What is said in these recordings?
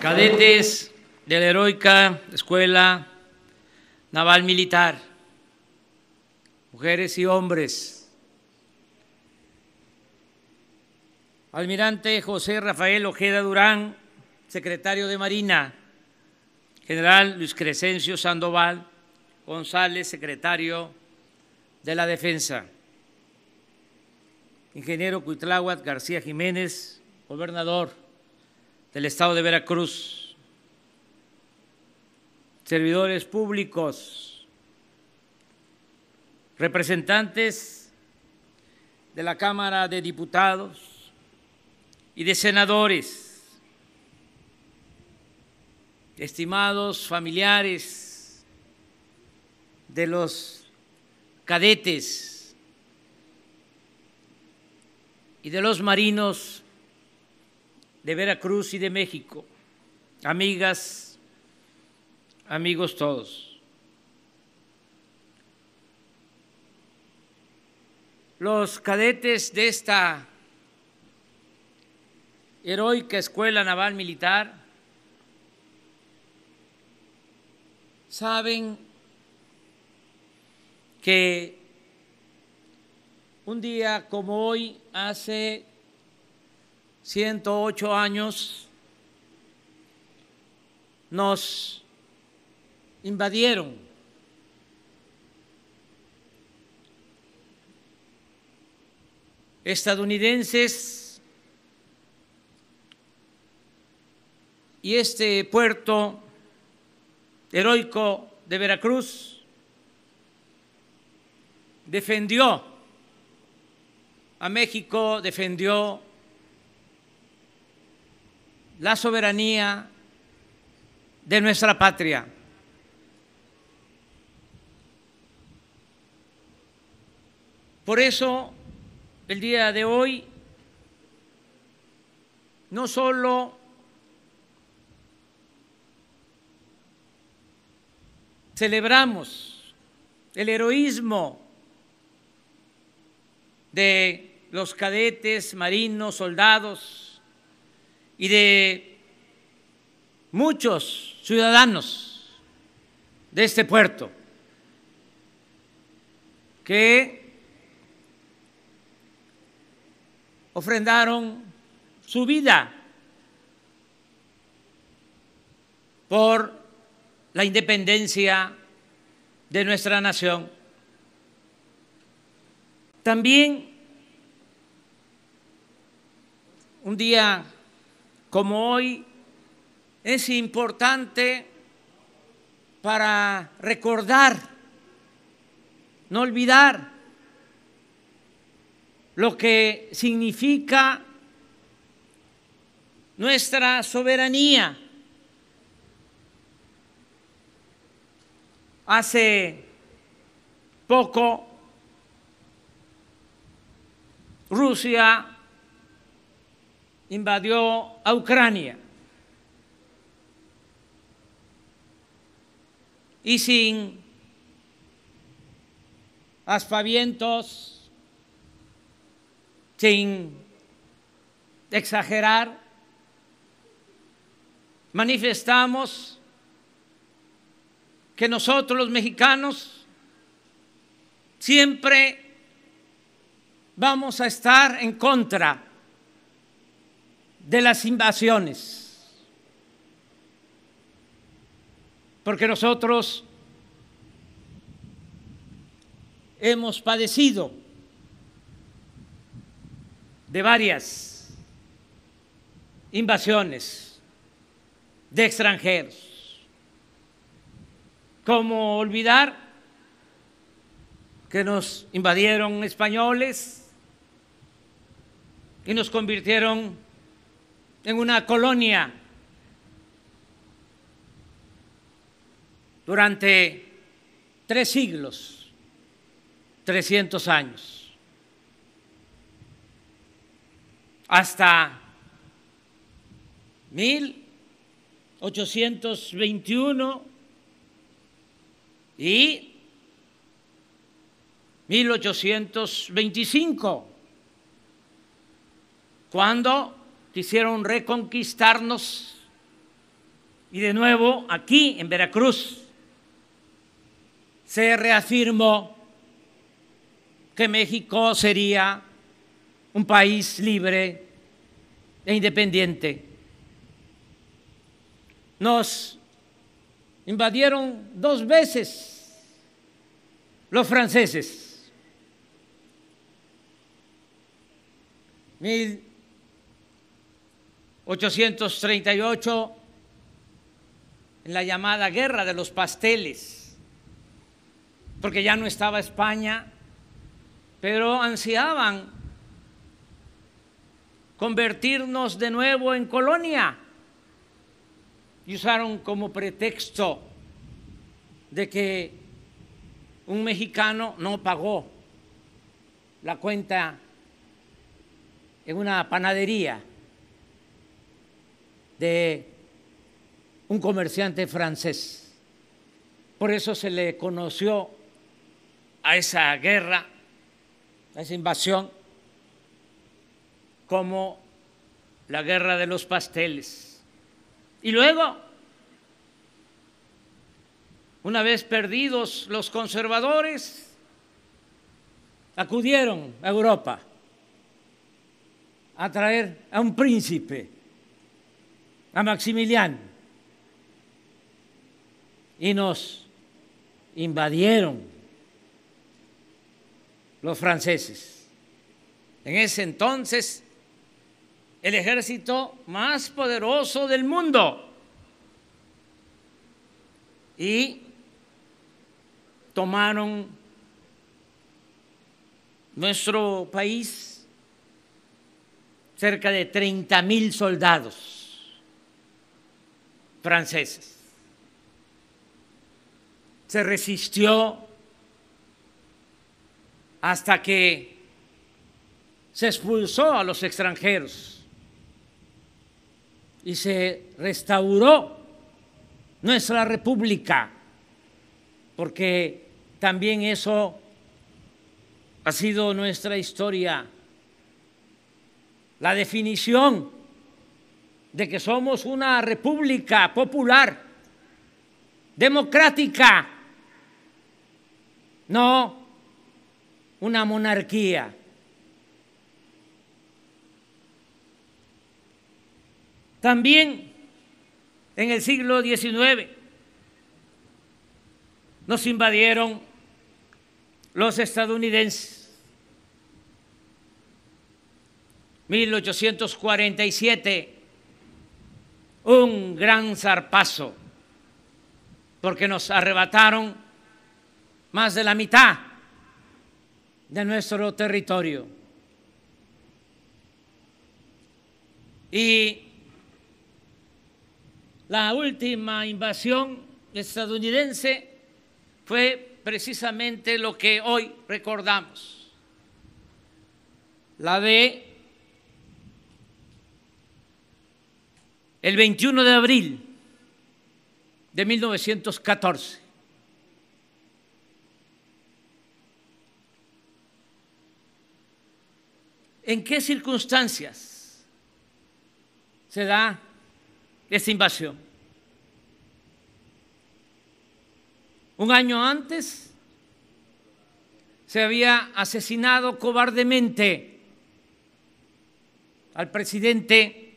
cadetes de la heroica Escuela Naval Militar, mujeres y hombres, almirante José Rafael Ojeda Durán, secretario de Marina, general Luis Crescencio Sandoval González, secretario de la Defensa, ingeniero Cuitláhuac García Jiménez, gobernador del estado de Veracruz, servidores públicos, representantes de la Cámara de Diputados y de senadores, estimados familiares de los cadetes y de los marinos de Veracruz y de México, amigas, amigos todos. Los cadetes de esta heroica Escuela Naval Militar saben que un día como hoy, hace 108 años, nos invadieron. estadounidenses y este puerto heroico de Veracruz defendió a México, defendió la soberanía de nuestra patria. Por eso, el día de hoy, no solo celebramos el heroísmo de los cadetes, marinos, soldados y de muchos ciudadanos de este puerto que ofrendaron su vida por la independencia de nuestra nación. También un día como hoy es importante para recordar, no olvidar lo que significa nuestra soberanía. Hace poco Rusia invadió a Ucrania. Y sin aspavientos, sin exagerar, manifestamos que nosotros los mexicanos siempre vamos a estar en contra de las invasiones. Porque nosotros hemos padecido de varias invasiones de extranjeros. ¿Cómo olvidar que nos invadieron españoles y nos convirtieron en una colonia. Durante tres siglos, 300 años, hasta 1821 y 1825, cuando quisieron reconquistarnos Y de nuevo, aquí en Veracruz, se reafirmó que México sería un país libre e independiente. Nos invadieron dos veces los franceses. 1838, en la llamada Guerra de los Pasteles, porque ya no estaba España, pero ansiaban convertirnos de nuevo en colonia. Y usaron como pretexto de que un mexicano no pagó la cuenta en una panadería de un comerciante francés. Por eso se le conoció a esa guerra, a esa invasión, como la guerra de los pasteles. Y luego, una vez perdidos los conservadores, acudieron a Europa a traer a un príncipe, a Maximiliano, y nos invadieron los franceses. En ese entonces, el ejército más poderoso del mundo. Y tomaron nuestro país cerca de 30 mil soldados franceses. Se resistió hasta que se expulsó a los extranjeros y se restauró nuestra república, porque también eso ha sido nuestra historia la definición de que somos una república popular, democrática, no una monarquía. También en el siglo XIX nos invadieron los estadounidenses 1847, un gran zarpazo, porque nos arrebataron más de la mitad de nuestro territorio. Y la última invasión estadounidense fue precisamente lo que hoy recordamos, la de el 21 de abril de 1914. ¿En qué circunstancias se da esta invasión? Un año antes se había asesinado cobardemente al presidente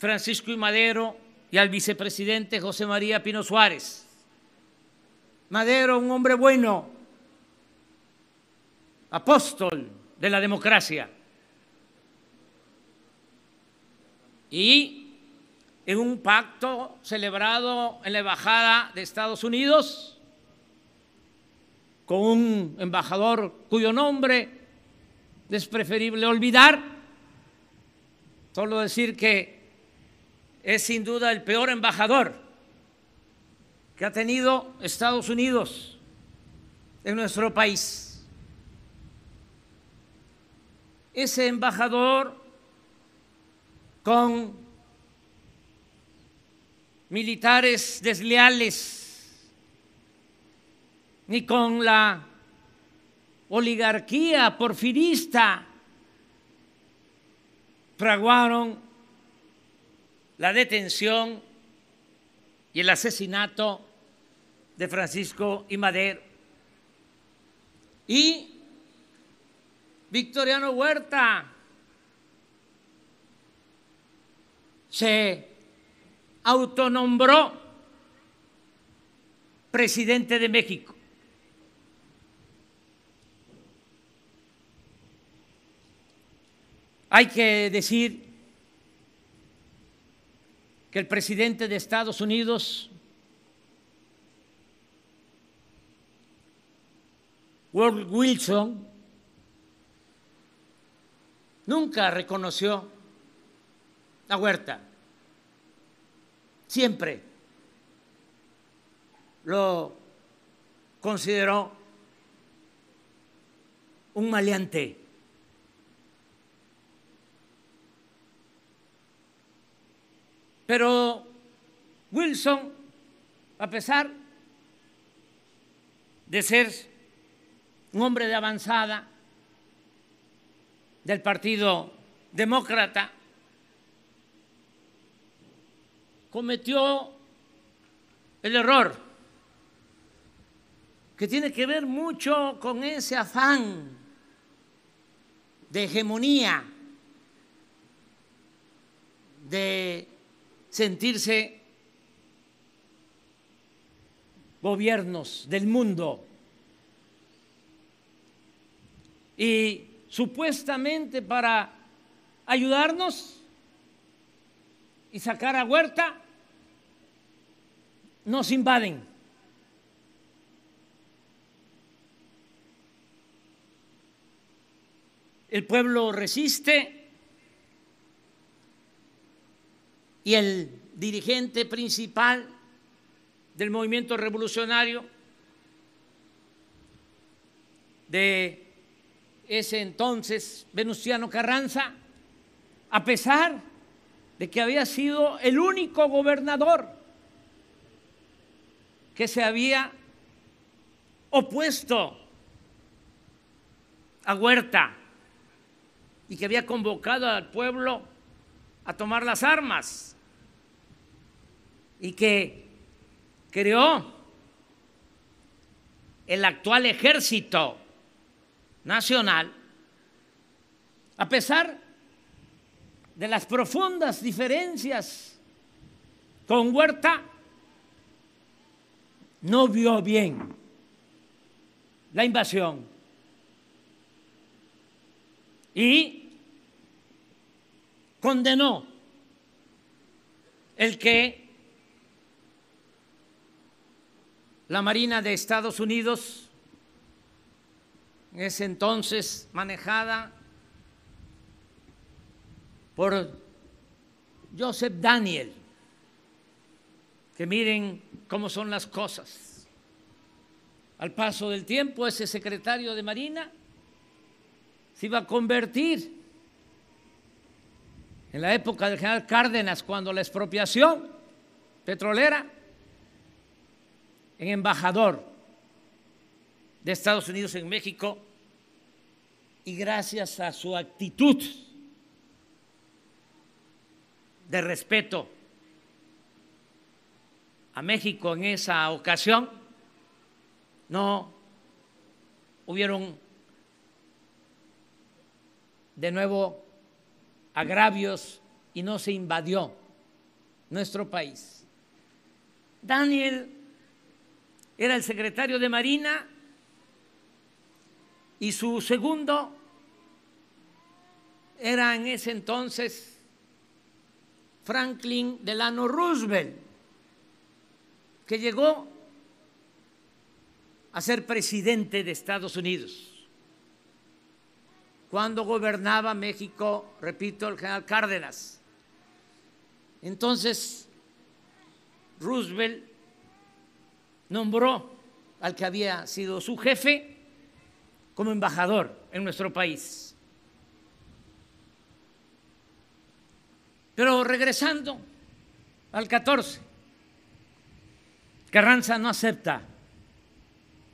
Francisco y Madero y al vicepresidente José María Pino Suárez. Madero, un hombre bueno, apóstol de la democracia. Y en un pacto celebrado en la Embajada de Estados Unidos, con un embajador cuyo nombre es preferible olvidar, solo decir que es sin duda el peor embajador que ha tenido Estados Unidos en nuestro país. Ese embajador con militares desleales ni con la oligarquía porfirista fraguaron la detención y el asesinato de Francisco y Madero. Y Victoriano Huerta se autonombró presidente de México. Hay que decir que el presidente de Estados Unidos, World Wilson, nunca reconoció a Huerta. Siempre lo consideró un maleante. Pero Wilson, a pesar de ser un hombre de avanzada del Partido Demócrata, cometió el error que tiene que ver mucho con ese afán de hegemonía, de sentirse gobiernos del mundo. Y supuestamente para ayudarnos y sacar a Huerta, nos invaden. El pueblo resiste y el dirigente principal del movimiento revolucionario de ese entonces, Venustiano Carranza, a pesar de que había sido el único gobernador que se había opuesto a Huerta y que había convocado al pueblo a tomar las armas y que creó el actual ejército nacional, a pesar de las profundas diferencias con Huerta, no vio bien la invasión. Y condenó el que la Marina de Estados Unidos, en ese entonces manejada por Joseph Daniel, que miren cómo son las cosas. Al paso del tiempo, ese secretario de Marina se iba a convertir en la época del general Cárdenas, cuando la expropiación petrolera en embajador de Estados Unidos en México y gracias a su actitud de respeto a México en esa ocasión, no hubieron de nuevo agravios y no se invadió nuestro país. Daniel era el secretario de Marina y su segundo era en ese entonces Franklin Delano Roosevelt, que llegó a ser presidente de Estados Unidos cuando gobernaba México, repito, el general Cárdenas. Entonces, Roosevelt nombró al que había sido su jefe como embajador en nuestro país. Pero regresando al 14, Carranza no acepta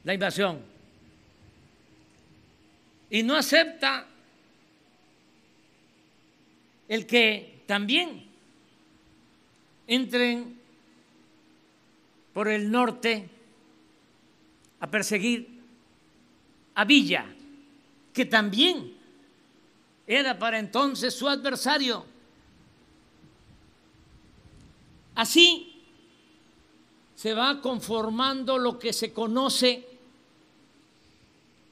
la invasión y no acepta el que también entren por el norte a perseguir a Villa, que también era para entonces su adversario. Así se va conformando lo que se conoce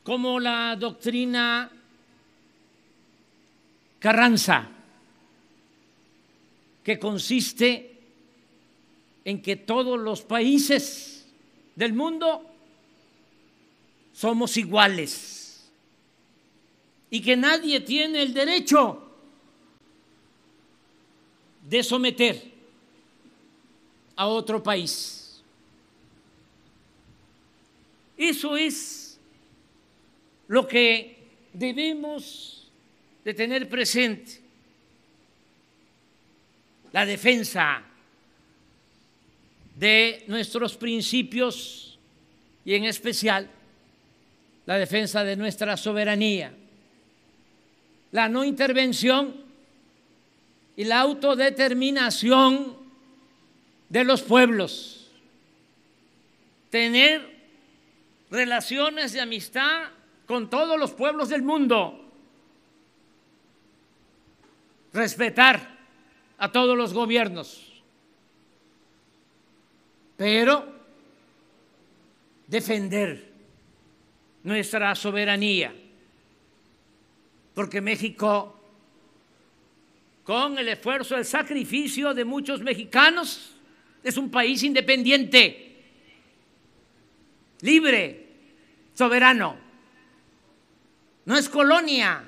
como la doctrina Carranza, que consiste en que todos los países del mundo somos iguales y que nadie tiene el derecho de someter a otro país. Eso es lo que debemos de tener presente, la defensa de nuestros principios y en especial la defensa de nuestra soberanía, la no intervención y la autodeterminación de los pueblos, tener relaciones de amistad con todos los pueblos del mundo, respetar a todos los gobiernos pero defender nuestra soberanía, porque México, con el esfuerzo, el sacrificio de muchos mexicanos, es un país independiente, libre, soberano. No es colonia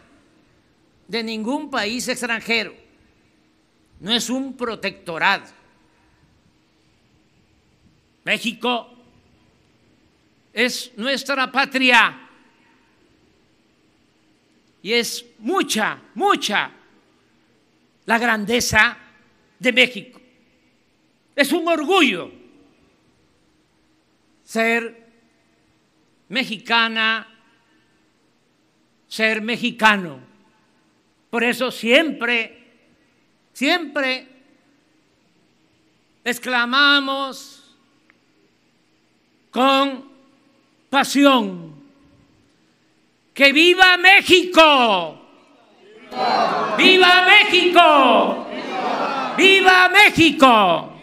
de ningún país extranjero, no es un protectorado México es nuestra patria y es mucha, mucha la grandeza de México. Es un orgullo ser mexicana, ser mexicano. Por eso siempre, siempre exclamamos con pasión. ¡Que viva México! ¡Viva México! ¡Viva México!